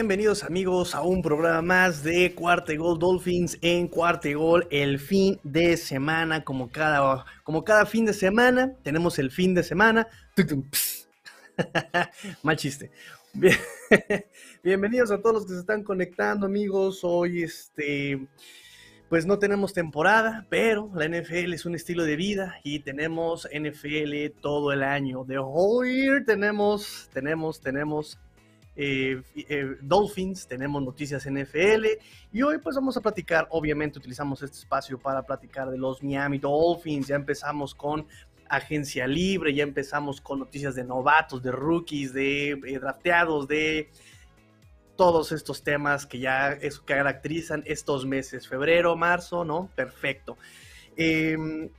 Bienvenidos, amigos a un programa más de Cuarte Gol Dolphins en Cuarte Gol, el fin de semana, como cada, como cada fin de semana, tenemos el fin de semana. Mal chiste. Bienvenidos a todos los que se están conectando, amigos. Hoy, este, pues no tenemos temporada, pero la NFL es un estilo de vida y tenemos NFL todo el año. De hoy tenemos, tenemos, tenemos eh, eh, Dolphins, tenemos noticias NFL y hoy pues vamos a platicar, obviamente utilizamos este espacio para platicar de los Miami Dolphins, ya empezamos con agencia libre, ya empezamos con noticias de novatos, de rookies, de eh, drafteados, de todos estos temas que ya es, caracterizan estos meses, febrero, marzo, ¿no? Perfecto. Em,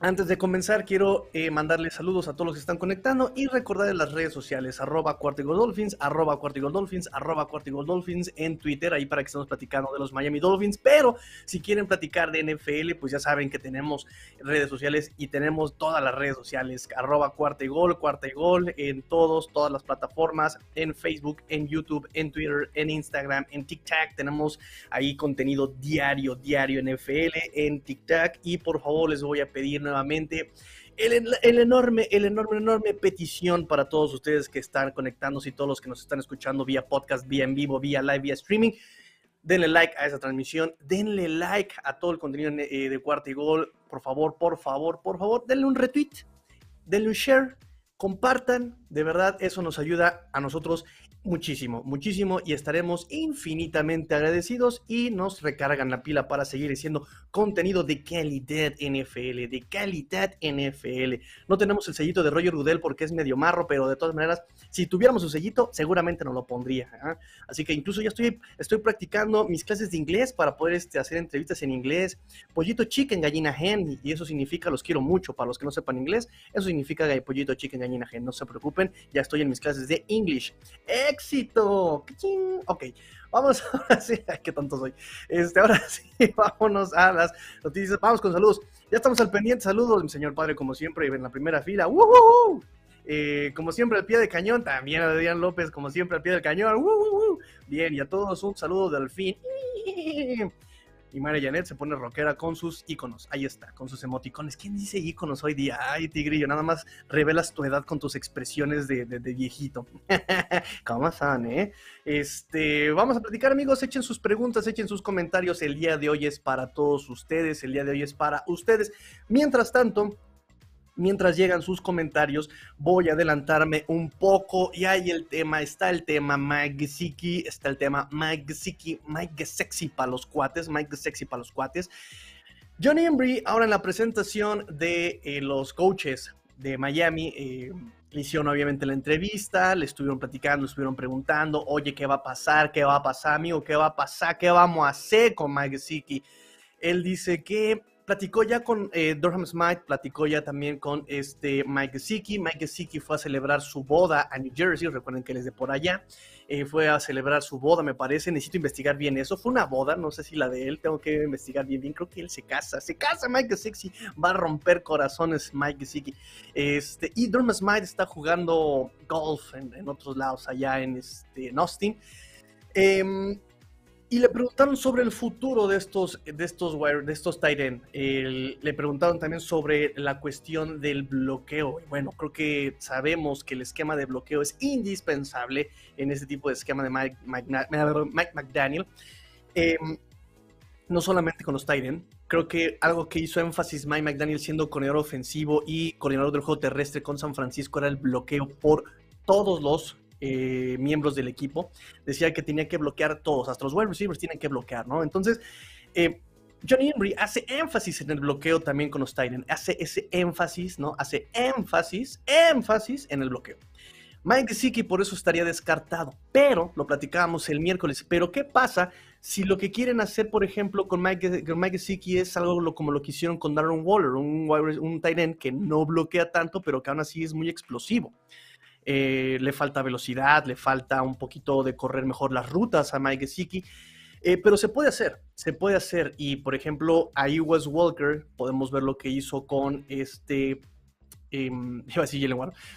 antes de comenzar, quiero eh, mandarles saludos a todos los que están conectando y recordarles las redes sociales, arroba Dolphins, arroba Dolphins, arroba Dolphins en Twitter, ahí para que estemos platicando de los Miami Dolphins. Pero si quieren platicar de NFL, pues ya saben que tenemos redes sociales y tenemos todas las redes sociales, arroba Cuartegol, Cuartegol en todos, todas las plataformas, en Facebook, en YouTube, en Twitter, en Instagram, en TikTok. Tenemos ahí contenido diario, diario NFL en TikTok y por favor les voy a pedir nuevamente. El, enorme, el enorme, enorme petición para todos ustedes que están conectándose y todos los que nos están escuchando vía podcast, vía en vivo, vía live, vía streaming. Denle like a esa transmisión, denle like a todo el contenido eh, de Cuarta y Gol. Por favor, por favor, por favor, denle un retweet, denle un share, compartan. De verdad, eso nos ayuda a nosotros muchísimo, muchísimo y estaremos infinitamente agradecidos y nos recargan la pila para seguir haciendo contenido de calidad NFL, de calidad NFL. No tenemos el sellito de Roger Goodell porque es medio marro, pero de todas maneras, si tuviéramos un sellito, seguramente no lo pondría. ¿ah? Así que incluso ya estoy, estoy practicando mis clases de inglés para poder este, hacer entrevistas en inglés. Pollito chicken, gallina hen, y eso significa los quiero mucho. Para los que no sepan inglés, eso significa pollito chicken, gallina hen. No se preocupen, ya estoy en mis clases de English éxito. Ok, vamos ahora sí, qué tonto soy. Este, ahora sí, vámonos a las noticias. Vamos con saludos. Ya estamos al pendiente. Saludos, mi señor padre, como siempre, en la primera fila. Eh, como siempre, al pie de cañón. También a Adrián López, como siempre, al pie del cañón. Bien, y a todos un saludo del fin. Y María Janet se pone rockera con sus iconos. Ahí está, con sus emoticones. ¿Quién dice iconos hoy día? Ay, Tigrillo, nada más revelas tu edad con tus expresiones de, viejito. ¿Cómo están, eh? Este, vamos a platicar, amigos. Echen sus preguntas, echen sus comentarios. El día de hoy es para todos ustedes. El día de hoy es para ustedes. Mientras tanto, mientras llegan sus comentarios, voy a adelantarme un poco. Y ahí el tema, está el tema Mike está el tema Mike Mike Sexy para los cuates, Mike Sexy para los cuates. Johnny Embry, ahora en la presentación de eh, los coaches de Miami, eh, le hicieron obviamente la entrevista, le estuvieron platicando, le estuvieron preguntando, oye, ¿qué va a pasar? ¿Qué va a pasar, amigo? ¿Qué va a pasar? ¿Qué vamos a hacer con Mike Él dice que platicó ya con eh, Durham Smith, platicó ya también con este Mike Gesicki. Mike Gesicki fue a celebrar su boda a New Jersey, recuerden que él de por allá. Eh, fue a celebrar su boda, me parece. Necesito investigar bien eso. Fue una boda, no sé si la de él, tengo que investigar bien, bien. Creo que él se casa, se casa Mike Gesicki, va a romper corazones Mike Gesicki. Este, y Durham Smith está jugando golf en, otros lados, allá en, este, en Austin. Eh, y le preguntaron sobre el futuro de estos, de estos, de estos Titan. le preguntaron también sobre la cuestión del bloqueo. Bueno, creo que sabemos que el esquema de bloqueo es indispensable en este tipo de esquema de Mike, McDaniel. Em, no solamente con los Titan. Creo que algo que hizo énfasis Mike McDaniel siendo coordinador ofensivo y coordinador del juego terrestre con San Francisco era el bloqueo por todos los eh, miembros del equipo, decía que tenía que bloquear todos, hasta los wide receivers tienen que bloquear, ¿no? Entonces, eh, Johnny Henry hace énfasis en el bloqueo también con los Titans, hace ese énfasis, ¿no? Hace énfasis, énfasis en el bloqueo. Mike Gesicki por eso estaría descartado, pero lo platicábamos el miércoles. Pero ¿qué pasa si lo que quieren hacer, por ejemplo, con Mike, Gesicki es algo como lo que hicieron con Darren Waller, un, un tight end que no bloquea tanto, pero que aún así es muy explosivo? Eh, le falta velocidad, le falta un poquito de correr mejor las rutas a Mike Gesicki, eh, pero se puede hacer, se puede hacer. Y por ejemplo, ahí Wes Walker, podemos ver lo que hizo con este, eh, iba a decir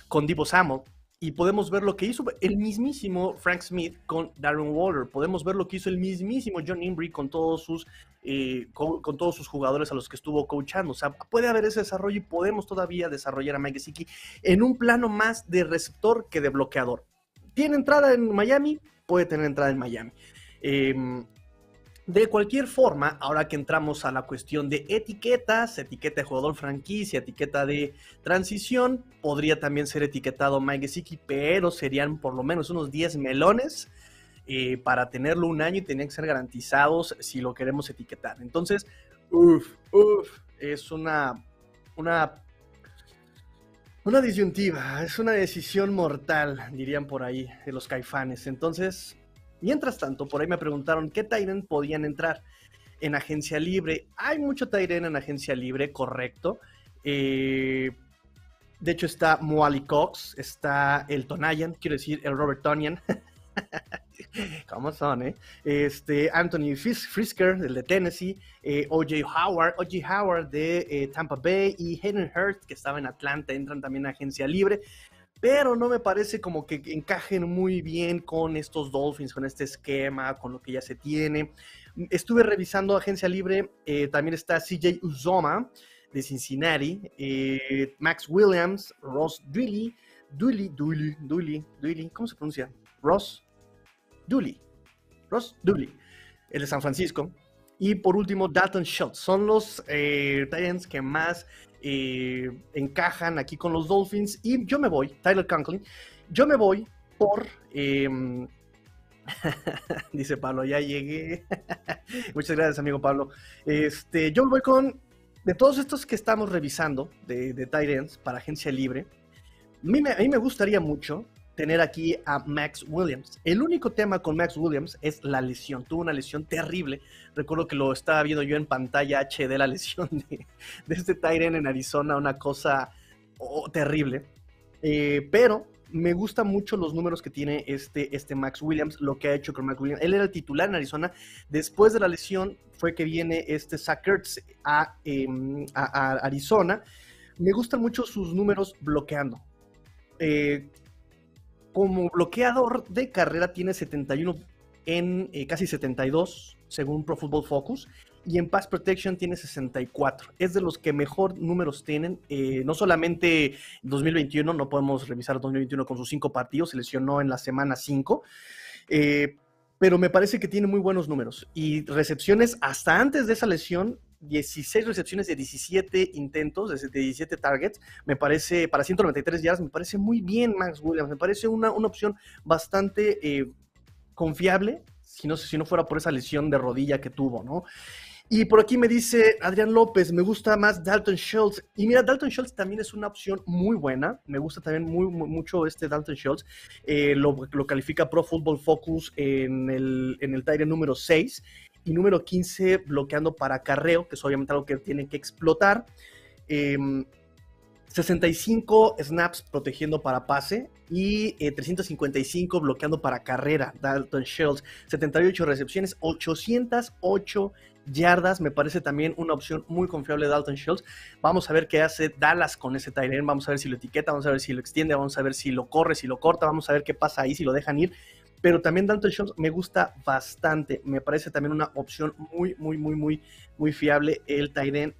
con Divo Samuel. Y podemos ver lo que hizo el mismísimo Frank Smith con Darren Waller. Podemos ver lo que hizo el mismísimo John Imbri con todos sus, eh, con, todos sus jugadores a los que estuvo coachando. O sea, puede haber ese desarrollo y podemos todavía desarrollar a Mike Gesicki en un plano más de receptor que de bloqueador. ¿Tiene entrada en Miami? Puede tener entrada en Miami. Eh, de cualquier forma, ahora que entramos a la cuestión de etiquetas, etiqueta de jugador franquicia, etiqueta de transición, podría también ser etiquetado Mike Gesicki, pero serían por lo menos unos 10 melones eh, para tenerlo un año y tenían que ser garantizados si lo queremos etiquetar. Entonces, uff, uff, es una, una, una disyuntiva, es una decisión mortal, dirían por ahí, de los caifanes. Entonces, Mientras tanto, por ahí me preguntaron qué Tyren podían entrar en agencia libre. Hay mucho Tyren en agencia libre, correcto. Eh, de hecho, está Moali Cox, está el Tonayan, quiero decir, el Robert Tonian. ¿Cómo son, eh? Este, Anthony Frisker, del de Tennessee, eh, O.J. Howard, O.J. Howard de eh, Tampa Bay y Henry Hurst, que estaba en Atlanta, entran también a agencia libre pero no me parece como que encajen muy bien con estos Dolphins, con este esquema, con lo que ya se tiene. Estuve revisando Agencia Libre, eh, también está CJ Uzoma de Cincinnati, eh, Max Williams, Ross Dooley, Dooley, Dooley, Dooley, Dooley, ¿cómo se pronuncia? Ross Dooley, Ross Dooley, el de San Francisco. Y por último, Dalton Schultz. Son los eh, Titans que más encajan aquí con los Dolphins. Y yo me voy, Tyler Conklin, yo me voy por... Em, dice Pablo, ya llegué. Muchas gracias, amigo Pablo. Este, yo me voy con, de todos estos que estamos revisando, de, de Titans para agencia libre, a mí, me, a mí me gustaría mucho tener aquí a Max Williams. El único tema con Max Williams es la lesión. Tuvo una lesión terrible. Recuerdo que lo estaba viendo yo en pantalla HD, la lesión de, este Tyren en Arizona, una cosa oh, terrible. Eh, pero me gustan mucho los números que tiene este, este Max Williams, lo que ha hecho con Max Williams. Él era el titular en Arizona. Después de la lesión fue que viene este Sackers a, em, a, Arizona. Me gustan mucho sus números bloqueando. Eh, como bloqueador de carrera tiene 71 en eh, casi 72 según Pro Football Focus y en Pass Protection tiene 64. Es de los que mejor números tienen. Eh, no solamente 2021, no podemos revisar 2021 con sus cinco partidos, se lesionó en la semana 5. Eh, pero me parece que tiene muy buenos números y recepciones hasta antes de esa lesión 16 recepciones de 17 intentos, de 17 targets, me parece, para 193 yardas, me parece muy bien Max Williams, me parece una, una opción bastante eh, confiable, si no, si no fuera por esa lesión de rodilla que tuvo, ¿no? Y por aquí me dice Adrián López, me gusta más Dalton Schultz. Y mira, Dalton Schultz también es una opción muy buena. Me gusta también muy, mucho este Dalton Schultz. Eh, lo, lo, califica Pro Football Focus en el, en el número 6 y número 15 bloqueando para carreo, que es obviamente algo que tienen que explotar. 65 em, snaps protegiendo para pase y 355 eh, bloqueando para carrera. Dalton Schultz, 78 recepciones, 808 yardas. Me parece también una opción muy confiable Dalton Schultz. Vamos a ver qué hace Dallas con ese Tyrene. Vamos a ver si lo etiqueta, vamos a ver si lo extiende, vamos a ver si lo corre, si lo corta, vamos a ver qué pasa ahí, si lo dejan ir pero también Dalton Schultz me gusta bastante. Me parece también una opción muy, muy, muy, muy, muy fiable el Tyden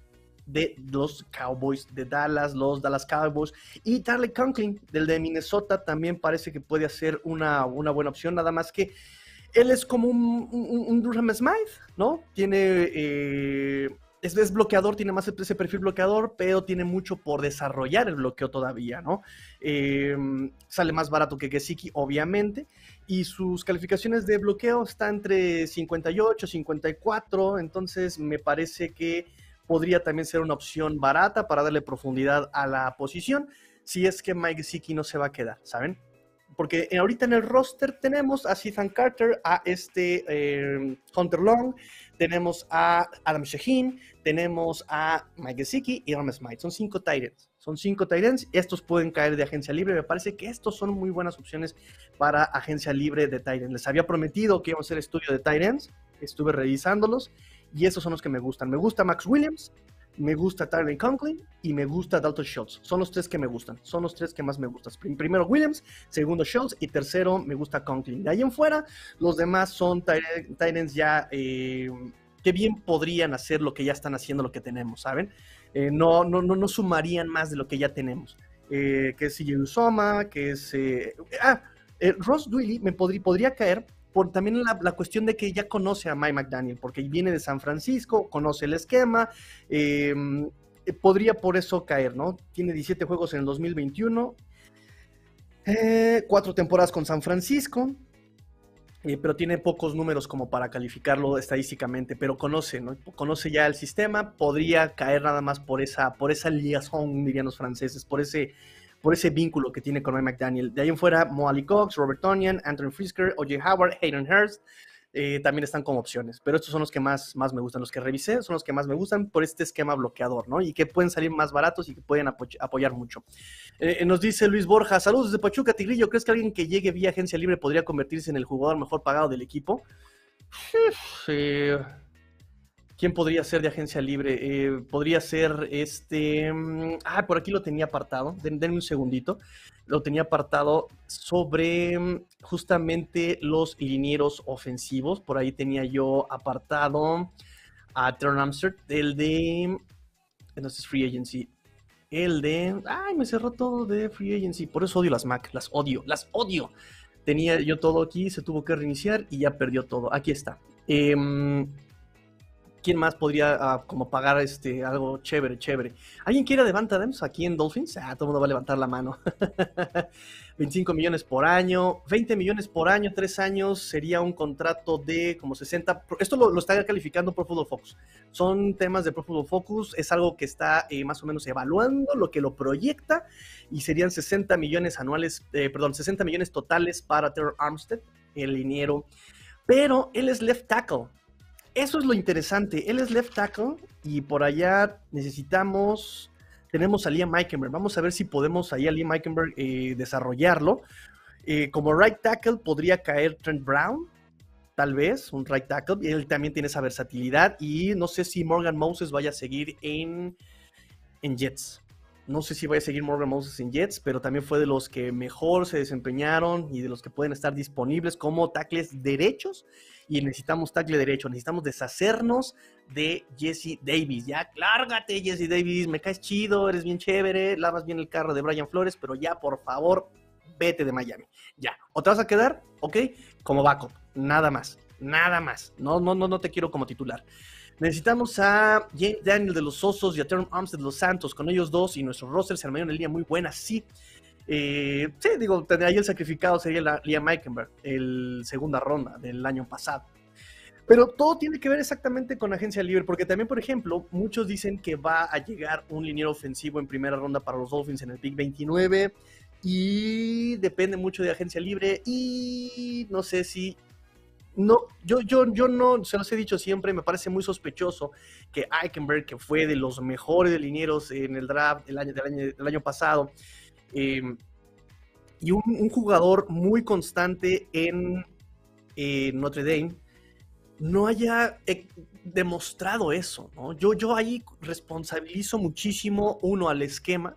de los Cowboys de Dallas, los Dallas Cowboys. Y Tarley Conklin, del de Minnesota, también parece que puede ser una, una buena opción, nada más que él es como un, Durham Smith, ¿no? Tiene eh, es, bloqueador, tiene más ese perfil bloqueador, pero tiene mucho por desarrollar el bloqueo todavía, ¿no? Em, sale más barato que Gesicki, obviamente, y sus calificaciones de bloqueo están entre 58, 54, entonces me parece que podría también ser una opción barata para darle profundidad a la posición, si es que Mike Gesicki no se va a quedar, ¿saben? porque ahorita en el roster tenemos a Ethan Carter, a este em, Hunter Long, tenemos a Adam Shaheen, tenemos a Mike Gesicki y Ram Smite. Son cinco Titans. Son cinco Titans. Estos pueden caer de agencia libre. Me parece que estos son muy buenas opciones para agencia libre de Titans. Les había prometido que íbamos a hacer estudio de Titans. Estuve revisándolos y esos son los que me gustan. Me gusta Max Williams, me gusta Tyler Conklin y me gusta Dalton Schultz. Son los tres que me gustan. Son los tres que más me gustan. Primero Williams, segundo Schultz y tercero me gusta Conklin. De ahí en fuera, los demás son Titans ya eh, que bien podrían hacer lo que ya están haciendo, lo que tenemos, ¿saben? Eh, no, no, no, no sumarían más de lo que ya tenemos. Eh, que es Soma, que es... ah, Ross Dwelly me podría caer por también la, cuestión de que ya conoce a Mike McDaniel, porque viene de San Francisco, conoce el esquema, em, eh, podría por eso caer, ¿no? Tiene 17 juegos en el 2021, eh, cuatro temporadas con San Francisco, eh, pero tiene pocos números como para calificarlo estadísticamente, pero conoce, ¿no? Conoce ya el sistema, podría caer nada más por esa, por esa liaison, dirían los franceses, por ese por ese vínculo que tiene con Mike McDaniel. De ahí en fuera, Molly Cox, Robert Tonian, Anthony Frisker, O.J. Howard, Hayden Hurst, eh, también están como opciones. Pero estos son los que más, más me gustan. Los que revisé son los que más me gustan por este esquema bloqueador, ¿no? Y que pueden salir más baratos y que pueden apoyar mucho. Eh, eh, nos dice Luis Borja, saludos desde Pachuca, Tigrillo. ¿Crees que alguien que llegue vía agencia libre podría convertirse en el jugador mejor pagado del equipo? Sí. ¿Quién podría ser de agencia libre? Eh, podría ser este. Mm, ah, por aquí lo tenía apartado. denme un segundito. Lo tenía apartado sobre mm, justamente los linieros ofensivos. Por ahí tenía yo apartado a Tern Amsterdam, el de. No sé, Free Agency. El de. Ay, me cerró todo de Free Agency. Por eso odio las Mac. Las odio. Las odio. Tenía yo todo aquí, se tuvo que reiniciar y ya perdió todo. Aquí está. Eh, ¿Quién más podría ah, como pagar este, algo chévere, chévere? ¿Alguien quiere levantar Adams aquí en Dolphins? Ah, todo el mundo va a levantar la mano. 25 millones por año, 20 millones por año, tres años, sería un contrato de como 60. Esto lo, está calificando Pro Football Focus. Son temas de Pro Football Focus, es algo que está eh, más o menos evaluando lo que lo proyecta y serían 60 millones anuales, eh, perdón, 60 millones totales para Terror Armstead, el liniero. Pero él es left tackle. Eso es lo interesante. Él es left tackle y por allá necesitamos. Tenemos a Liam Eikenberg. Vamos a ver si podemos ahí a Liam Eikenberg eh, desarrollarlo. Eh, como right tackle podría caer Trent Brown, tal vez, un right tackle. Él también tiene esa versatilidad. Y no sé si Morgan Moses vaya a seguir en, en Jets. No sé si vaya a seguir Morgan Moses en Jets, pero también fue de los que mejor se desempeñaron y de los que pueden estar disponibles como tackles derechos y necesitamos tackle derecho, necesitamos deshacernos de Jesse Davis. Ya, lárgate, Jesse Davis, me caes chido, eres bien chévere, lavas bien el carro de Brian Flores, pero ya, por favor, vete de Miami. Ya, o te vas a quedar, ok, como backup, nada más, nada más. No, no, no, no te quiero como titular. Necesitamos a James Daniel de los Osos y a Terrence Arms de los Santos. Con ellos dos y nuestro roster se armaron una línea muy buena, sí. Sí, digo, ahí el sacrificado sería Liam Eikenberg, el segunda ronda del año pasado. Pero todo tiene que ver exactamente con agencia libre, porque también, por ejemplo, muchos dicen que va a llegar un liniero ofensivo en primera ronda para los Dolphins en el pick 29 y depende mucho de agencia libre y no sé si no, yo, yo, yo no, se los he dicho siempre, me parece muy sospechoso que Eichenberg, que fue de los mejores linieros en el draft del año, del año, del año pasado, Em, y un, jugador muy constante en Notre Dame no haya eh, demostrado eso. Yo, yo ahí responsabilizo muchísimo, uno, al esquema,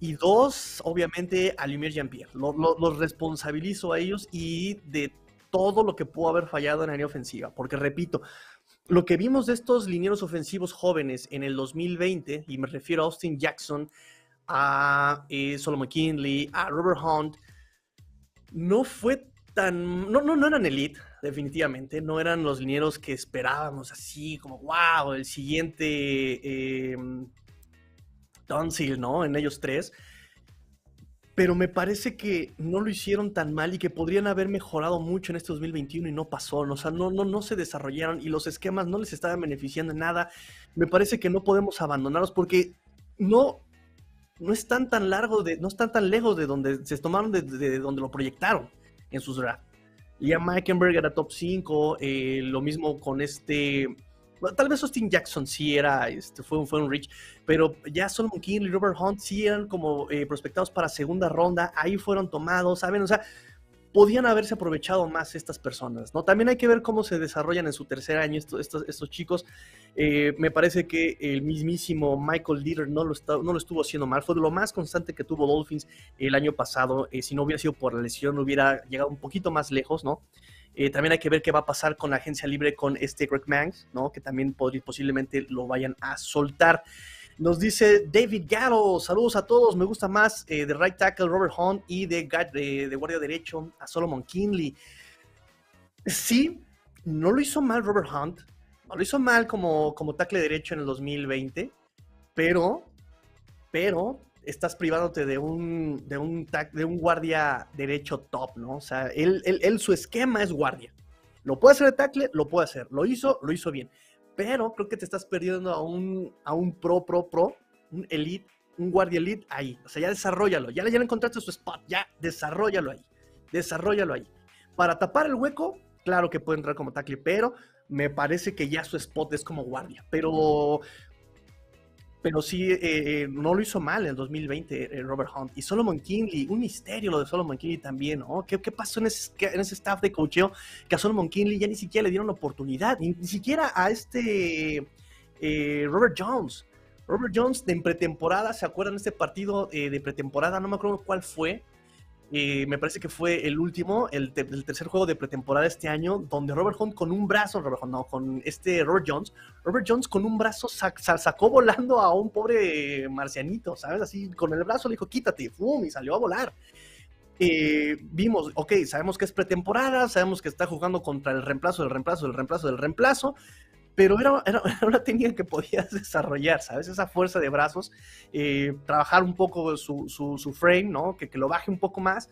y dos, obviamente, a Lumière Jean-Pierre. Los responsabilizo a ellos y de todo lo que pudo haber fallado en área ofensiva. Porque, repito, lo que vimos de estos linieros ofensivos jóvenes en el 2020, y me refiero a Austin Jackson, a eh, Solomon McKinley, a Robert Hunt, no fue tan. No, no, no eran elite, definitivamente. No eran los linieros que esperábamos, así como, wow, el siguiente eh, ¿no? En ellos tres. Pero me parece que no lo hicieron tan mal y que podrían haber mejorado mucho en este 2021 y no pasó. O sea, no, no, no se desarrollaron y los esquemas no les estaban beneficiando en nada. Me parece que no podemos abandonarlos porque no, no están tan largos de, no están tan lejos de donde se tomaron de, donde lo proyectaron en sus drafts. Liam Meikenberg era top 5, eh, lo mismo con este, tal vez Austin Jackson sí era, este, fue, fue un rich, pero ya Solomon King y Robert Hunt sí eran como eh, prospectados para segunda ronda, ahí fueron tomados, ¿saben? O sea, podían haberse aprovechado más estas personas, ¿no? También hay que ver cómo se desarrollan en su tercer año estos, estos, chicos. Eh, me parece que el mismísimo Michael Dieter no lo, no lo estuvo haciendo mal, fue lo más constante que tuvo Dolphins el año pasado. Eh, si no hubiera sido por la lesión, hubiera llegado un poquito más lejos, ¿no? Eh, también hay que ver qué va a pasar con la agencia libre con este Greg Manx, ¿no? Que también posiblemente lo vayan a soltar. Nos dice David Gatto, saludos a todos, me gusta más eh, de right tackle Robert Hunt y de, guardia derecho a Solomon Kinley. Sí, no lo hizo mal Robert Hunt, no lo hizo mal como, como tackle derecho en el 2020, pero, pero estás privándote de un, de un, de un guardia derecho top, ¿no? O sea, él, él, su esquema es guardia. Lo puede hacer de tackle, lo puede hacer. Lo hizo, lo hizo bien pero creo que te estás perdiendo a un, a un pro, pro, pro, un elite, un guardia elite ahí. O sea, ya desarrollalo, ya, ya le encontraste su spot, ya desarrollalo ahí, desarrollalo ahí. Para tapar el hueco, claro que puede entrar como tackle, pero me parece que ya su spot es como guardia. Pero pero sí, eh, eh, no lo hizo mal en el 2020 eh, Robert Hunt. Y Solomon Kinley, un misterio lo de Solomon Kinley también, ¿no? ¿Qué, pasó en ese, en ese, staff de coacheo que a Solomon Kinley ya ni siquiera le dieron la oportunidad, ni, siquiera a este Robert Jones. Robert Jones en pretemporada, ¿se acuerdan de este partido de pretemporada? No me acuerdo cuál fue, me parece que fue el último, el, tercer juego de pretemporada este año, donde Robert Hunt con un brazo, Robert Hunt, no, con este Robert Jones, Robert Jones con un brazo sacó volando a un pobre marcianito, ¿sabes? Así, con el brazo le dijo, quítate, ¡fum! y salió a volar. Eh, vimos, ok, sabemos que es pretemporada, sabemos que está jugando contra el reemplazo del reemplazo del reemplazo del reemplazo, pero era, era, una técnica que podías desarrollar, ¿sabes? Esa fuerza de brazos, eh, trabajar un poco su, su, frame, ¿no? Que, que, lo baje un poco más,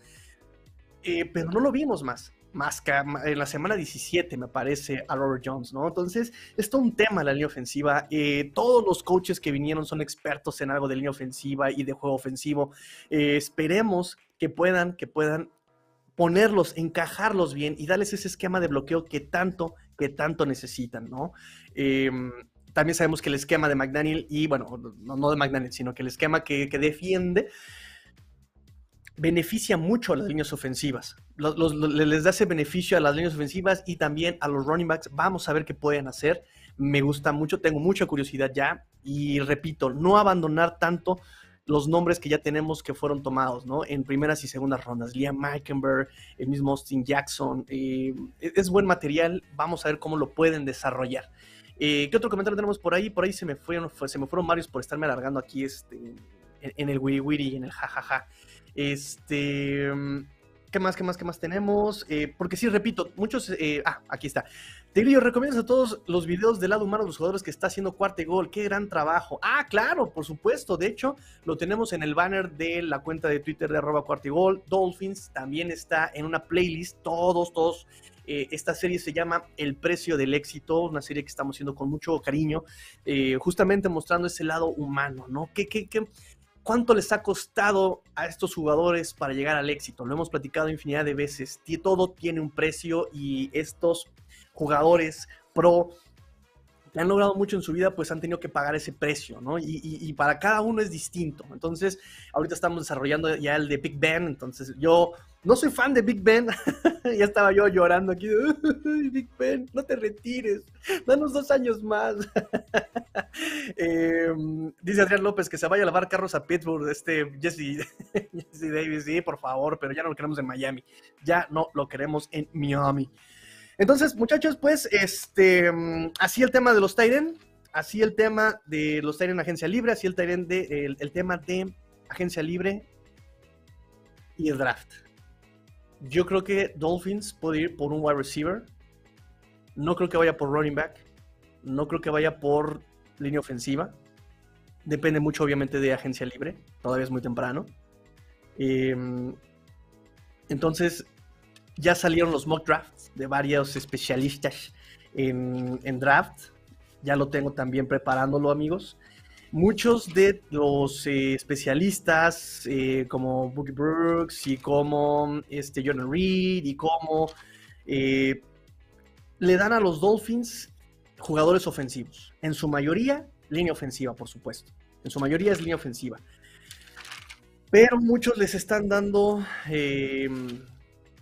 eh, pero no lo vimos más, más que en la semana 17, me parece, a Robert Jones, ¿no? Entonces, es todo un tema la línea ofensiva. Eh, todos los coaches que vinieron son expertos en algo de línea ofensiva y de juego ofensivo. esperemos que puedan, que puedan ponerlos, encajarlos bien y darles ese esquema de bloqueo que tanto, que tanto necesitan, ¿no? Em, también sabemos que el esquema de McDaniel, y bueno, no, de McDaniel, sino que el esquema que, defiende beneficia mucho a las líneas ofensivas. les da ese beneficio a las líneas ofensivas y también a los running backs. Vamos a ver qué pueden hacer. Me gusta mucho, tengo mucha curiosidad ya. Y repito, no abandonar tanto los nombres que ya tenemos que fueron tomados, ¿no? En primeras y segundas rondas. Liam Meikenberg, el mismo Austin Jackson. Eh, es buen material, vamos a ver cómo lo pueden desarrollar. Eh, ¿Qué otro comentario tenemos por ahí? Por ahí se me fueron, se me fueron varios por estarme alargando aquí este, en, el wiri wiri en el jajaja. Este, ¿Qué más, qué más, qué más tenemos? Eh, porque sí, repito, muchos... ah, aquí está. Tigrillo, recomiendas a todos los videos del lado humano de los jugadores que está haciendo cuarto gol. ¡Qué gran trabajo! Ah, claro, por supuesto. De hecho, lo tenemos en el banner de la cuenta de Twitter de arroba gol. Dolphins también está en una playlist. Todos, todos. Eh, esta serie se llama El precio del éxito, una serie que estamos haciendo con mucho cariño, eh, justamente mostrando ese lado humano, ¿no? ¿Qué, qué, qué, ¿Cuánto les ha costado a estos jugadores para llegar al éxito? Lo hemos platicado infinidad de veces. Todo tiene un precio y estos jugadores pro que han logrado mucho en su vida, pues han tenido que pagar ese precio, ¿no? Y, para cada uno es distinto. Entonces, ahorita estamos desarrollando ya el de Big Ben, entonces yo no soy fan de Big Ben, ya estaba yo llorando aquí, Big Ben, no te retires, danos dos años más. Em, dice Adrián López que se vaya a lavar carros a Pittsburgh, este Jesse, Jesse Davis, sí, por favor, pero ya no lo queremos en Miami, ya no lo queremos en Miami. Entonces, muchachos, pues, este, mm, así el tema de los Tyren, así el tema de los Tyren Agencia Libre, así el, de, el, tema de Agencia Libre y el draft. Yo creo que Dolphins puede ir por un wide receiver. No creo que vaya por running back. No creo que vaya por línea ofensiva. Depende mucho, obviamente, de agencia libre. Todavía es muy temprano. Em, entonces, ya salieron los mock drafts de varios especialistas en, draft. Ya lo tengo también preparándolo, amigos. Muchos de los eh, especialistas, eh, como Boogie Brooks y como este, Jordan Reed y como eh, le dan a los Dolphins jugadores ofensivos. En su mayoría, línea ofensiva, por supuesto. En su mayoría es línea ofensiva. Pero muchos les están dando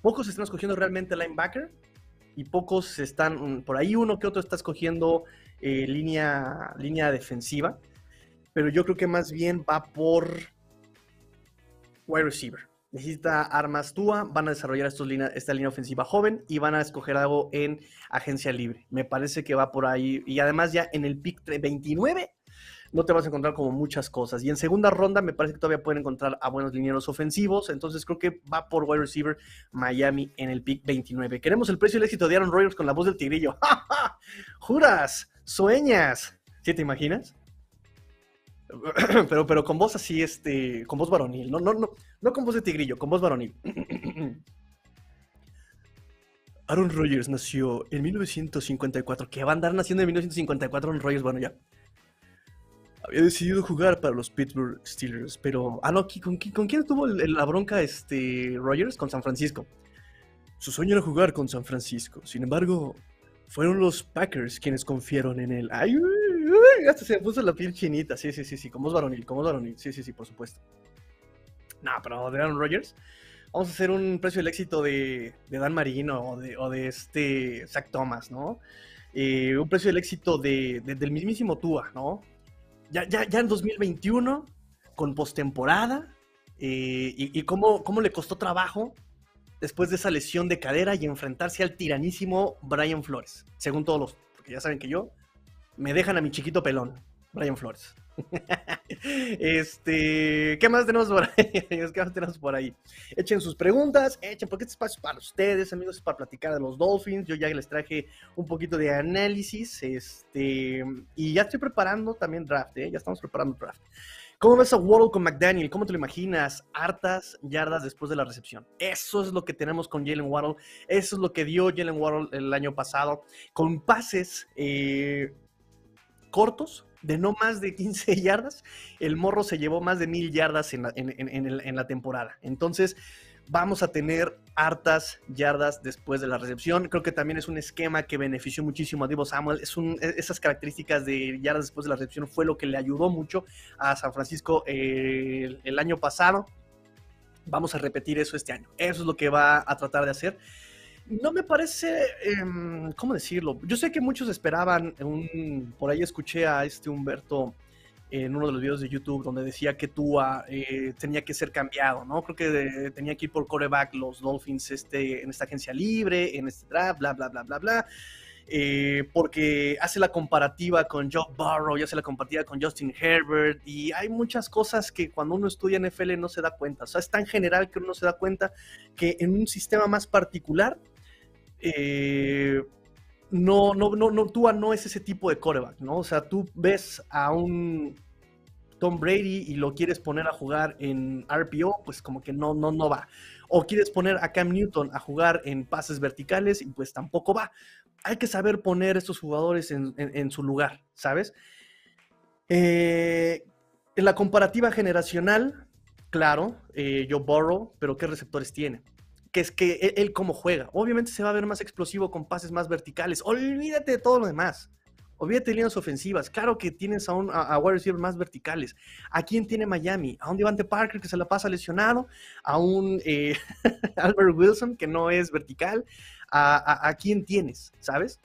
pocos están escogiendo realmente linebacker y pocos están, mm, por ahí uno que otro está escogiendo eh, línea, línea defensiva, pero yo creo que más bien va por wide receiver. Necesita armas Tua, van a desarrollar esta línea ofensiva joven y van a escoger algo en agencia libre. Me parece que va por ahí. Y además ya en el pick 29 no te vas a encontrar como muchas cosas. Y en segunda ronda me parece que todavía pueden encontrar a buenos linieros ofensivos. Entonces creo que va por wide receiver Miami en el pick 29. Queremos el precio del éxito de Aaron Rodgers con la voz del tigrillo. ¡Juras! ¡Sueñas! ¿Sí te imaginas? pero, pero con voz así, este, con voz varonil. No, no, no, no con voz de tigrillo, con voz varonil. Aaron Rodgers nació en 1954. ¿Qué va a andar naciendo en 1954 Aaron Rodgers? Bueno, ya había decidido jugar para los Pittsburgh Steelers, pero... Ah, no, ¿con, con quién tuvo la bronca este Rogers? Con San Francisco. Su sueño era jugar con San Francisco. Sin embargo, fueron los Packers quienes confiaron en él. ¡Ay! hasta se puso la piel chinita. Sí, sí, sí, sí. Como es varonil, como es varonil. Sí, sí, sí, por supuesto. No, pero de Aaron Rodgers. Vamos a hacer un precio del éxito de, Dan Marino o de, o de este Zach Thomas, ¿no? Eh, un precio del éxito de, del mismísimo Tua, ¿no? Ya, ya, ya en 2021, con postemporada, eh, y, cómo, cómo, le costó trabajo después de esa lesión de cadera y enfrentarse al tiranísimo Brian Flores, según todos los, porque ya saben que yo, me dejan a mi chiquito pelón, Brian Flores. este, ¿qué más tenemos por ahí? ¿Qué más tenemos por ahí? Echen sus preguntas, echen, porque este espacio es para ustedes, amigos, es para platicar de los Dolphins. Yo ya les traje un poquito de análisis, este, y ya estoy preparando también draft, ¿eh? ya estamos preparando draft. ¿Cómo ves a Waddle con McDaniel? ¿Cómo te lo imaginas? Hartas yardas después de la recepción. Eso es lo que tenemos con Jalen Waddle. Eso es lo que dio Jalen Waddle el año pasado. Con pases eh, cortos, de no más de 15 yardas, el morro se llevó más de mil yardas en la, temporada. Entonces, vamos a tener hartas yardas después de la recepción. Creo que también es un esquema que benefició muchísimo a Divo Samuel. Es un, e, esas características de yardas después de la recepción fue lo que le ayudó mucho a San Francisco el, el año pasado. Vamos a repetir eso este año. Eso es lo que va a tratar de hacer no me parece, em, ¿cómo decirlo? Yo sé que muchos esperaban, un, por ahí escuché a este Humberto en uno de los videos de YouTube donde decía que Tua eh, tenía que ser cambiado, ¿no? Creo que tenía que ir por coreback los Dolphins este, en esta agencia libre, en este draft, bla, bla, bla, bla, bla. Eh, porque hace la comparativa con Joe Burrow y hace la comparativa con Justin Herbert y hay muchas cosas que cuando uno estudia NFL no se da cuenta, o sea, es tan general que uno se da cuenta que en un sistema más particular eh, no, no, no, no, Tua no es ese tipo de coreback, ¿no? O sea, tú ves a un Tom Brady y lo quieres poner a jugar en RPO, pues como que no, no, no va. O quieres poner a Cam Newton a jugar en pases verticales y pues tampoco va. Hay que saber poner estos jugadores en, su lugar, ¿sabes? Eh, en la comparativa generacional, claro, eh, yo borro, pero ¿qué receptores tiene? Que es que e-, él, como juega. Obviamente se va a ver más explosivo con pases más verticales. Olvídate de todo lo demás. Olvídate de líneas ofensivas. Claro que tienes a, un, a, wide más verticales. ¿A quién tiene Miami? A un Devante Parker que se la pasa lesionado. A un eh, Albert Wilson que no es vertical. ¿A, quién tienes? ¿Sabes?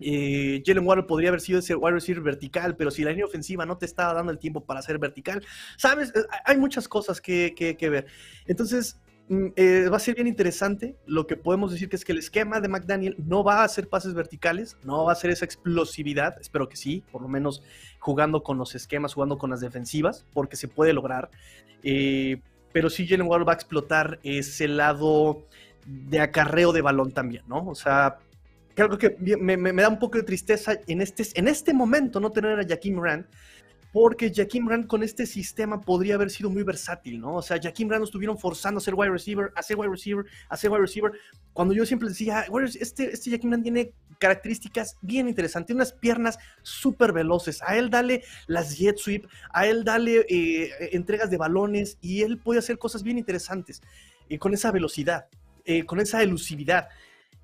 Eh, Jalen Waddle podría haber sido ese wide receiver vertical, pero si la línea ofensiva no te estaba dando el tiempo para ser vertical, ¿sabes? Eh, hay muchas cosas que, que, que ver. Entonces, eh, va a ser bien interesante. Lo que podemos decir que es que el esquema de McDaniel no va a hacer pases verticales, no va a hacer esa explosividad. Espero que sí, por lo menos jugando con los esquemas, jugando con las defensivas, porque se puede lograr. Eh, pero sí, Jalen Waddle va a explotar ese lado de acarreo de balón también, ¿no? O sea, creo que me, da un poco de tristeza en este, en este momento no tener a Jaquim Rand porque Jaquim Rand con este sistema podría haber sido muy versátil, ¿no? O sea, Jaquim Rand nos estuvieron forzando a ser wide receiver, a ser wide receiver, a ser wide receiver, cuando yo siempre decía, este, este Jaquim Rand tiene características bien interesantes, tiene unas piernas súper veloces, a él dale las jet sweep, a él dale eh, entregas de balones y él puede hacer cosas bien interesantes eh, con esa velocidad, eh, con esa elusividad.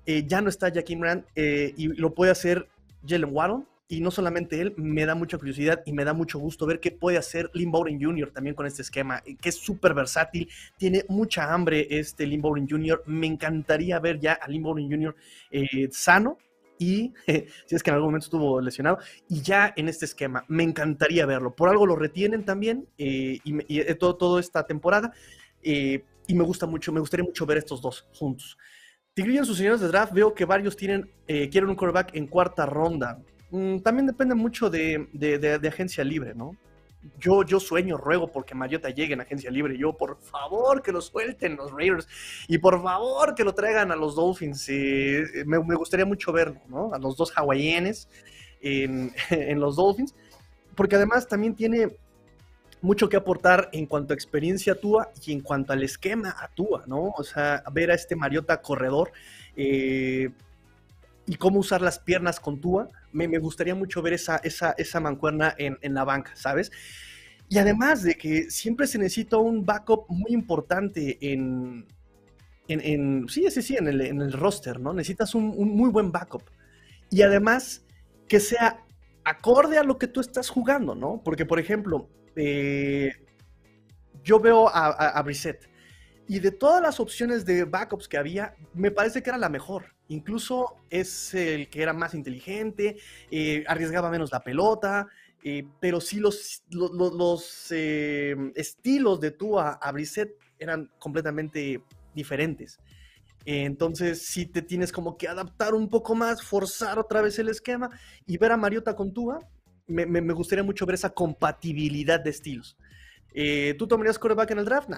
ya no está Jaquim Rand y lo puede hacer Jalen Waddle, y no solamente él, me da mucha curiosidad y me da mucho gusto ver qué puede hacer Lynn Bowden Jr. también con este esquema, que es súper versátil, tiene mucha hambre este Lynn Bowden Jr. Me encantaría ver ya a Lynn Bowden Jr. Eh, sano y si es que en algún momento estuvo lesionado, y ya en este esquema, me encantaría verlo. Por algo lo retienen también eh, y, y, todo, toda esta temporada. Eh, y me gusta mucho, me gustaría mucho ver estos dos juntos. Tigrillo en sus señores de draft veo que varios tienen, quieren un quarterback en cuarta ronda. Mm, también depende mucho de, de, agencia libre, ¿no? Yo, yo sueño, ruego porque Mariota llegue en agencia libre. Yo, por favor, que lo suelten los Raiders. Y por favor, que lo traigan a los Dolphins. Eh, me, gustaría mucho verlo, ¿no? A los dos hawaianes en, en, los Dolphins. Porque además también tiene mucho que aportar en cuanto a experiencia Tua y en cuanto al esquema a Tua, ¿no? O sea, ver a este Mariota corredor. Eh, y cómo usar las piernas con Tua, me, gustaría mucho ver esa, esa, esa mancuerna en, la banca, ¿sabes? Y además de que siempre se necesita un backup muy importante en, en, sí, sí, sí, en el, en el roster, ¿no? Necesitas un, muy buen backup. Y además que sea acorde a lo que tú estás jugando, ¿no? Porque, por ejemplo, eh, yo veo a, a, a Brissett y de todas las opciones de backups que había, me parece que era la mejor. Incluso es el que era más inteligente, eh, arriesgaba menos la pelota, eh, pero sí los, los, eh, estilos de Tua a eran completamente diferentes. Entonces sí te tienes como que adaptar un poco más, forzar otra vez el esquema y ver a Mariota con Tua. Me, gustaría mucho ver esa compatibilidad de estilos. ¿Tú tomarías quarterback en el draft?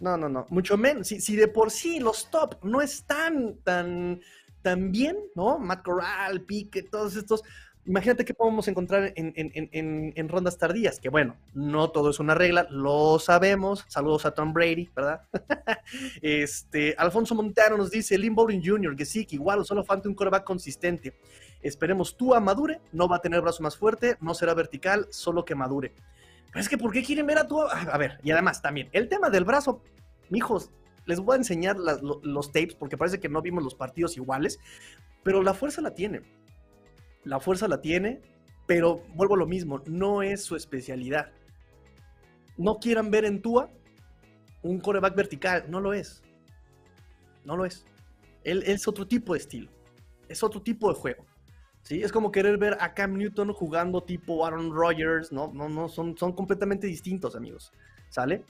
No, no, no, mucho menos. Si, de por sí los top no están tan también, ¿no? Matt Corral, Pique, todos estos. Imagínate qué podemos encontrar en, rondas tardías, que bueno, no todo es una regla, lo sabemos. Saludos a Tom Brady, ¿verdad? este, Alfonso Montano nos dice, Lynn Bowling Jr., que sí, que igual solo falta un coreback consistente. Esperemos tú a madure, no va a tener brazo más fuerte, no será vertical, solo que madure. Pero es que, ¿por qué quieren ver a tu... A ver, y además también, el tema del brazo, mijos, les voy a enseñar los tapes porque parece que no vimos los partidos iguales, pero la fuerza la tiene. La fuerza la tiene, pero vuelvo a lo mismo, no es su especialidad. No quieran ver en Tua un coreback vertical, no lo es. No lo es. Él, es otro tipo de estilo. Es otro tipo de juego. ¿sí? Es como querer ver a Cam Newton jugando tipo Aaron Rodgers, ¿no? No, no, son, son completamente distintos, amigos. ¿Sale?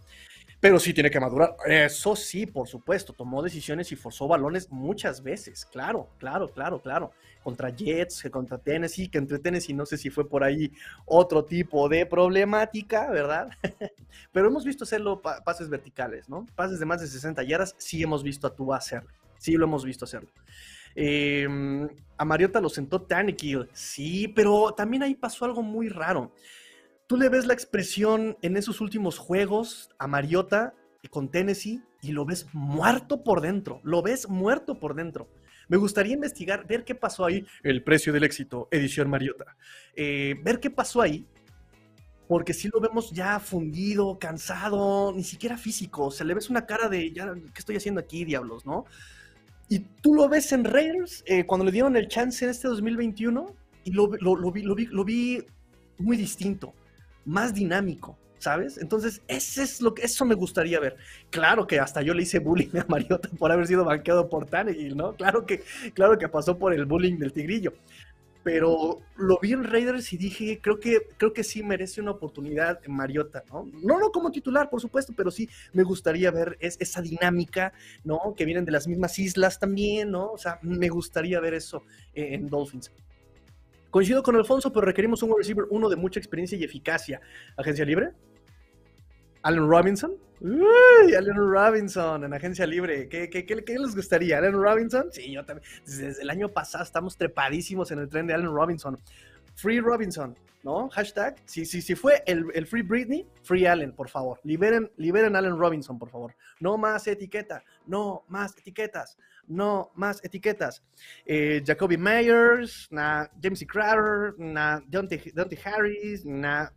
Pero sí tiene que madurar. Eso sí, por supuesto, tomó decisiones y forzó balones muchas veces, claro, claro, claro, claro. Contra Jets, contra Tennessee, que entre Tennessee no sé si fue por ahí otro tipo de problemática, ¿verdad? pero hemos visto hacerlo pases verticales, ¿no? Pases de más de 60 yardas, sí hemos visto a tú hacerlo, sí lo hemos visto hacerlo. Em, a Mariota lo sentó Tannehill, sí, pero también ahí pasó algo muy raro tú le ves la expresión en esos últimos juegos a Mariota con Tennessee y lo ves muerto por dentro, lo ves muerto por dentro. Me gustaría investigar, ver qué pasó ahí, el precio del éxito, edición Mariota, eh, ver qué pasó ahí, porque si lo vemos ya fundido, cansado, ni siquiera físico, se le ves una cara de, ya, ¿qué estoy haciendo aquí, diablos, no? Y tú lo ves en Raiders, eh, cuando le dieron el chance en este 2021, y lo, lo, lo vi muy distinto más dinámico, ¿sabes? Entonces, ese es lo que, eso me gustaría ver. Claro que hasta yo le hice bullying a Mariota por haber sido banqueado por Tannehill, ¿no? Claro que, claro que pasó por el bullying del tigrillo. Pero lo vi en Raiders y dije, creo que, creo que sí merece una oportunidad Mariota, ¿no? No, no como titular, por supuesto, pero sí me gustaría ver esa dinámica, ¿no? Que vienen de las mismas islas también, ¿no? O sea, me gustaría ver eso en Dolphins. Coincido con Alfonso, pero requerimos un wide receiver uno de mucha experiencia y eficacia. ¿Agencia libre? ¿Allen Robinson? Uy, Robinson en agencia libre. ¿Qué, les gustaría? ¿Allen Robinson? Sí, yo también. Desde el año pasado estamos trepadísimos en el tren de Allen Robinson. Free Robinson, ¿no? Hashtag. Si, si, si fue el, el, Free Britney, Free Allen, por favor. Liberen, liberen Allen Robinson, por favor. No más etiqueta, no más etiquetas, no más etiquetas. Eh, Jacoby Myers, na James E. Crowder, na Dante, Dante Harris, na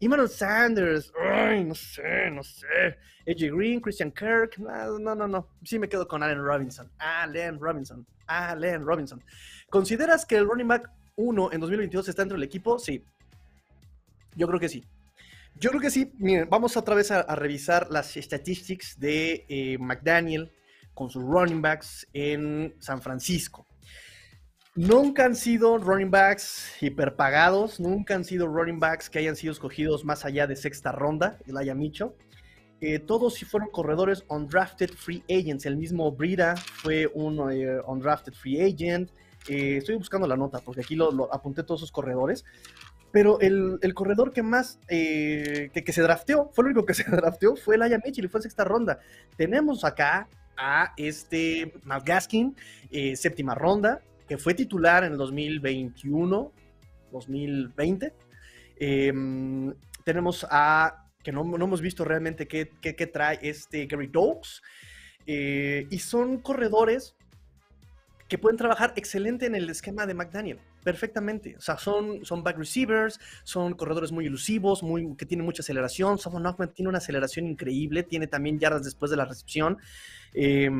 Emmanuel Sanders, ay, no sé, no sé. AJ Green, Christian Kirk, no, no, no, no. Sí me quedo con Allen Robinson. Allen Robinson. Allen Robinson. ¿Consideras que el running back 1 en 2022 está dentro del equipo? Sí. Yo creo que sí. Yo creo que sí. Vamos otra vez a, revisar las statistics de eh, McDaniel con sus running backs en San Francisco. Nunca han sido running backs hiperpagados, nunca han sido running backs que hayan sido escogidos más allá de sexta ronda, el haya Micho. Eh, todos sí fueron corredores undrafted free agents. El mismo Brida fue un eh, undrafted free agent. Eh, estoy buscando la nota porque aquí lo, apunté todos esos corredores. Pero el, corredor que más que, que, se drafteó, fue el único que se drafteó, fue el Aya Mitchell y fue en sexta ronda. Tenemos acá a este Matt Gaskin, séptima ronda, que fue titular en el 2021, 2020. Em, tenemos a, que no, hemos visto realmente qué, trae este Gary Dogs. Eh, y son corredores que pueden trabajar excelente en el esquema de McDaniel, perfectamente. O sea, son, son back receivers, son corredores muy elusivos, muy, que tienen mucha aceleración. Savon Ahmed tiene una aceleración increíble, tiene también yardas después de la recepción. Eh,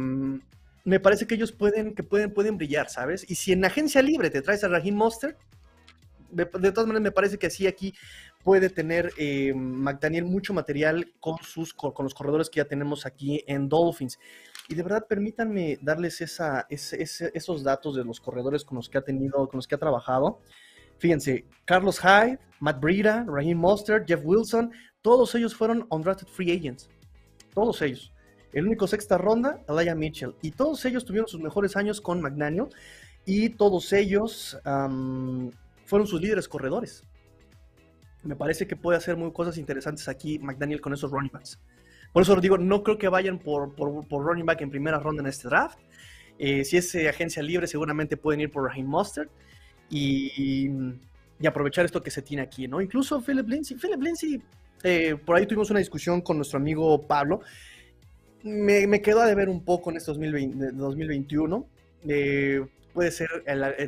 me parece que ellos pueden, que pueden, pueden brillar, ¿sabes? Y si en agencia libre te traes a Raheem Monster, de, todas maneras me parece que así aquí puede tener eh, McDaniel mucho material con, sus, con los corredores que ya tenemos aquí en Dolphins. Y de verdad, permítanme darles esos datos de los corredores con los que ha tenido, con los que ha trabajado. Fíjense, Carlos Hyde, Matt Breida, Raheem Monster, Jeff Wilson, todos ellos fueron undrafted free agents. Todos ellos. El único sexta ronda, Elijah Mitchell. Y todos ellos tuvieron sus mejores años con McDaniel y todos ellos fueron sus líderes corredores. Me parece que puede hacer muy cosas interesantes aquí McDaniel con esos running backs. Por eso digo, no creo que vayan por, por, running back en primera ronda en este draft. Eh, si es agencia libre, seguramente pueden ir por Raheem Mustard y, y, aprovechar esto que se tiene aquí, ¿no? Incluso Philip Lindsay. Philip Lindsay, eh, por ahí tuvimos una discusión con nuestro amigo Pablo me, me quedó a deber un poco en este 2021. Puede ser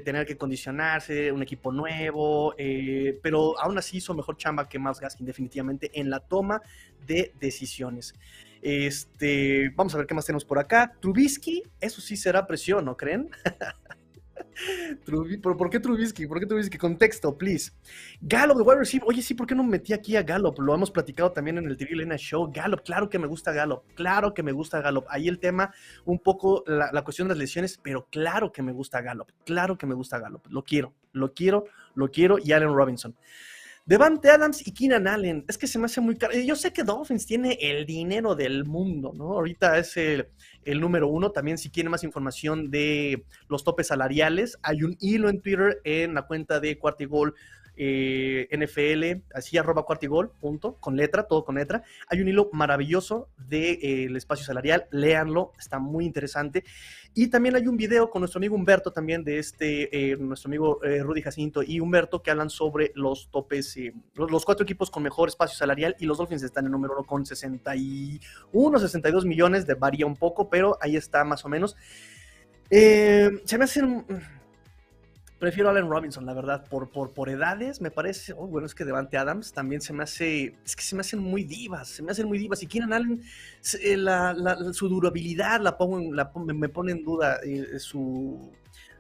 tener que condicionarse, un equipo nuevo, eh, pero aún así hizo mejor chamba que más Gaskin definitivamente en la toma de decisiones. Este, vamos a ver qué más tenemos por acá. Trubisky, eso sí será presión, ¿no creen? ¿Por, qué Trubisky? ¿Por qué Trubisky? Contexto, please. Gallup de wide receiver. Oye, sí, ¿por qué no metí aquí a Gallup? Lo hemos platicado también en el TV Lena Show. Gallup, claro que me gusta Gallup. Claro que me gusta Gallup. Ahí el tema, un poco la, cuestión de las lesiones, pero claro que me gusta Gallup. Claro que me gusta Gallup. Lo quiero, lo quiero, lo quiero. Y Allen Robinson. Devante Adams y Keenan Allen. Es que se me hace muy caro. Yo sé que Dolphins tiene el dinero del mundo, ¿no? Ahorita es el, número uno. También, si quieren más información de los topes salariales, hay un hilo en Twitter en la cuenta de Cuartigol eh, NFL, así arroba cuartigol, punto, con letra, todo con letra. Hay un hilo maravilloso del de, eh, espacio salarial, léanlo, está muy interesante. Y también hay un video con nuestro amigo Humberto, también de este, eh, nuestro amigo Rudy Jacinto y Humberto, que hablan sobre los topes, los, cuatro equipos con mejor espacio salarial y los Dolphins están en número uno con 61, 62 millones, de, varía un poco, pero ahí está más o menos. se me hacen Prefiero a Allen Robinson, la verdad, por, por, por edades, me parece, oh, bueno, es que Devante Adams también se me hace, es que se me hacen muy divas, se me hacen muy divas, y Keenan Allen, eh, su durabilidad la pongo, me pone en duda eh, su,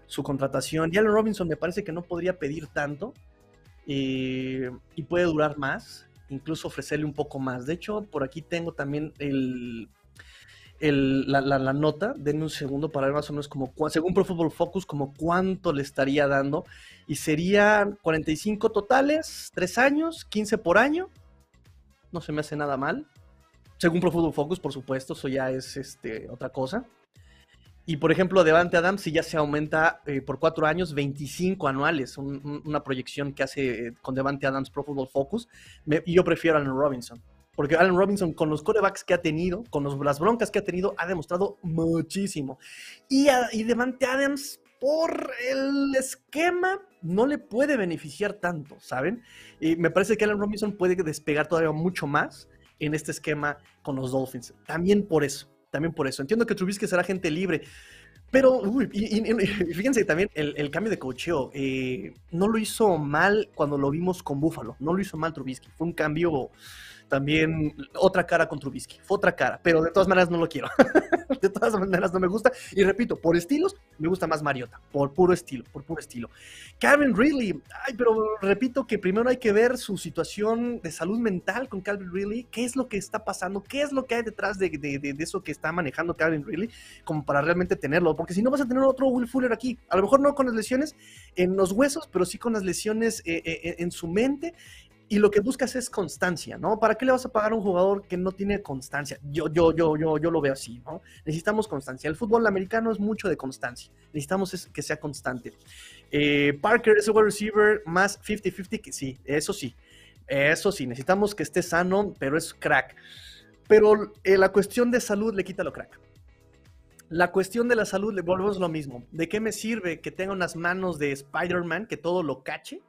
su contratación, y Allen Robinson me parece que no podría pedir tanto, eh, y puede durar más, incluso ofrecerle un poco más, de hecho, por aquí tengo también el la, nota, denme un segundo para ver más o menos como, según Pro Football Focus, como cuánto le estaría dando. Y serían 45 totales, 3 años, 15 por año. No se me hace nada mal. Según Pro Football Focus, por supuesto, eso ya es este, otra cosa. Y por ejemplo, Devante Adams, si ya se aumenta eh, por 4 años, 25 anuales, una proyección que hace eh, con Devante Adams Pro Football Focus. y yo prefiero a Allen Robinson. Porque Allen Robinson, con los corebacks que ha tenido, con las broncas que ha tenido, ha demostrado muchísimo. Y, y Devante Adams, por el esquema, no le puede beneficiar tanto, ¿saben? Y me parece que Allen Robinson puede despegar todavía mucho más en este esquema con los Dolphins. También por eso, también por eso. Entiendo que Trubisky será gente libre, pero, uy, y, fíjense también el, cambio de cocheo. Eh, no lo hizo mal cuando lo vimos con Buffalo. No lo hizo mal Trubisky. Fue un cambio también otra cara con Trubisky. Fue otra cara, pero de todas maneras no lo quiero. de todas maneras no me gusta. Y repito, por estilos, me gusta más Mariota, por puro estilo, por puro estilo. Calvin Ridley, ay, pero repito que primero hay que ver su situación de salud mental con Calvin Ridley, qué es lo que está pasando, qué es lo que hay detrás de, de, eso que está manejando Calvin Ridley, como para realmente tenerlo, porque si no vas a tener otro Will Fuller aquí, a lo mejor no con las lesiones en los huesos, pero sí con las lesiones eh, eh, en su mente y lo que buscas es constancia, ¿no? ¿Para qué le vas a pagar a un jugador que no tiene constancia? Yo, yo, yo, yo, yo lo veo así, ¿no? Necesitamos constancia. El fútbol americano es mucho de constancia. Necesitamos que sea constante. Eh, Parker es el wide receiver más 50-50, que sí, eso sí. Eso sí, necesitamos que esté sano, pero es crack. Pero eh, la cuestión de salud le quita lo crack. La cuestión de la salud le volvemos lo mismo. ¿De qué me sirve que tenga unas manos de Spider-Man que todo lo cache?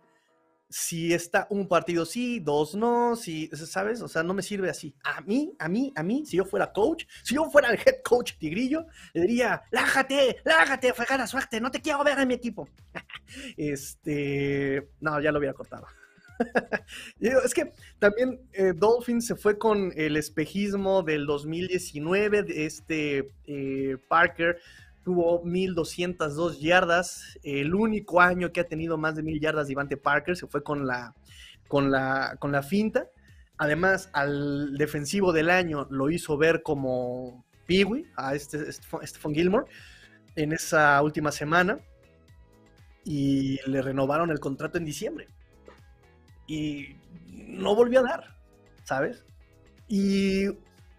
Si está un partido sí, dos no, si, ¿sabes? O sea, no me sirve así. A mí, a mí, a mí, si yo fuera coach, si yo fuera el head coach Tigrillo, le diría, lájate, lájate, la suerte, no te quiero ver en mi equipo. este, no, ya lo hubiera cortado. es que también eh, Dolphin se fue con el espejismo del 2019 de este eh, Parker tuvo 1202 yardas, el único año que ha tenido más de 1000 yardas Ivante Parker se fue con la, con la, con la finta. Además, al defensivo del año lo hizo ver como Peewee, a este, Stephen Gilmore, en esa última semana. Y le renovaron el contrato en diciembre. Y no volvió a dar, ¿sabes? Y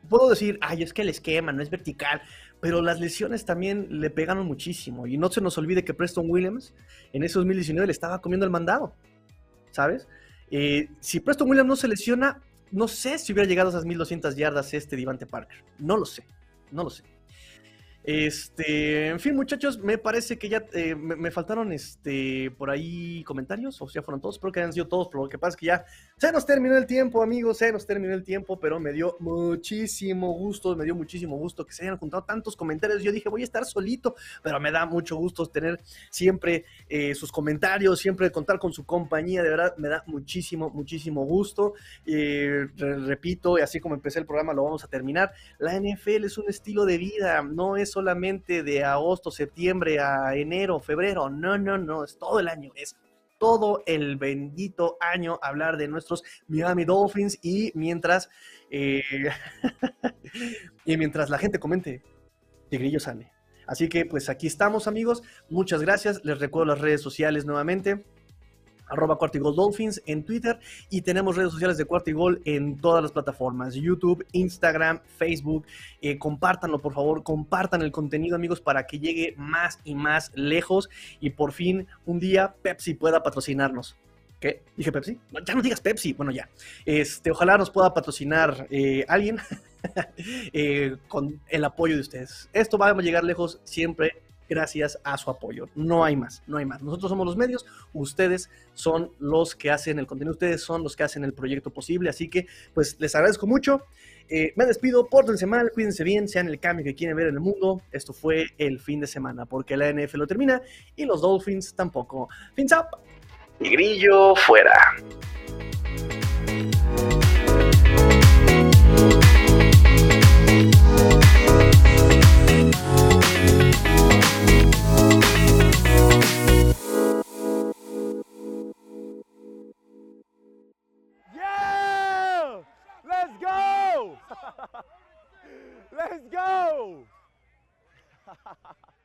puedo decir, ay, es que el esquema no es vertical pero las lesiones también le pegaron muchísimo. Y no se nos olvide que Preston Williams en ese 2019 le estaba comiendo el mandado, ¿sabes? Eh, si Preston Williams no se lesiona, no sé si hubiera llegado a esas 1200 yardas este Divante Parker. No lo sé, no lo sé. Este, en fin, muchachos, me parece que ya eh, me, faltaron este por ahí comentarios, o sea, fueron todos, espero que hayan sido todos, pero lo que pasa es que ya se nos terminó el tiempo, amigos, se nos terminó el tiempo, pero me dio muchísimo gusto, me dio muchísimo gusto que se hayan juntado tantos comentarios. Yo dije, voy a estar solito, pero me da mucho gusto tener siempre eh, sus comentarios, siempre contar con su compañía, de verdad, me da muchísimo, muchísimo gusto. Eh, repito, y así como empecé el programa, lo vamos a terminar. La NFL es un estilo de vida, no es solamente de agosto, septiembre a enero, febrero. No, no, no, es todo el año, es todo el bendito año hablar de nuestros Miami Dolphins y mientras eh, y mientras la gente comente, Tigrillo sale. Así que pues aquí estamos amigos, muchas gracias, les recuerdo las redes sociales nuevamente arroba Cuartigol en Twitter y tenemos redes sociales de Cuartigol en todas las plataformas, YouTube, Instagram, Facebook. Eh, compártanlo, por favor, compartan el contenido, amigos, para que llegue más y más lejos y por fin un día Pepsi pueda patrocinarnos. ¿Qué? ¿Dije Pepsi? ya no digas Pepsi. Bueno, ya. Este, ojalá nos pueda patrocinar eh, alguien eh, con el apoyo de ustedes. Esto va a llegar lejos siempre gracias a su apoyo. No hay más, no hay más. Nosotros somos los medios, ustedes son los que hacen el contenido, ustedes son los que hacen el proyecto posible, así que pues les agradezco mucho. Eh, me despido, pórtense mal, cuídense bien, sean el cambio que quieren ver en el mundo. Esto fue el fin de semana, porque la NF lo termina y los Dolphins tampoco. Fins up. Y grillo fuera. Let's go!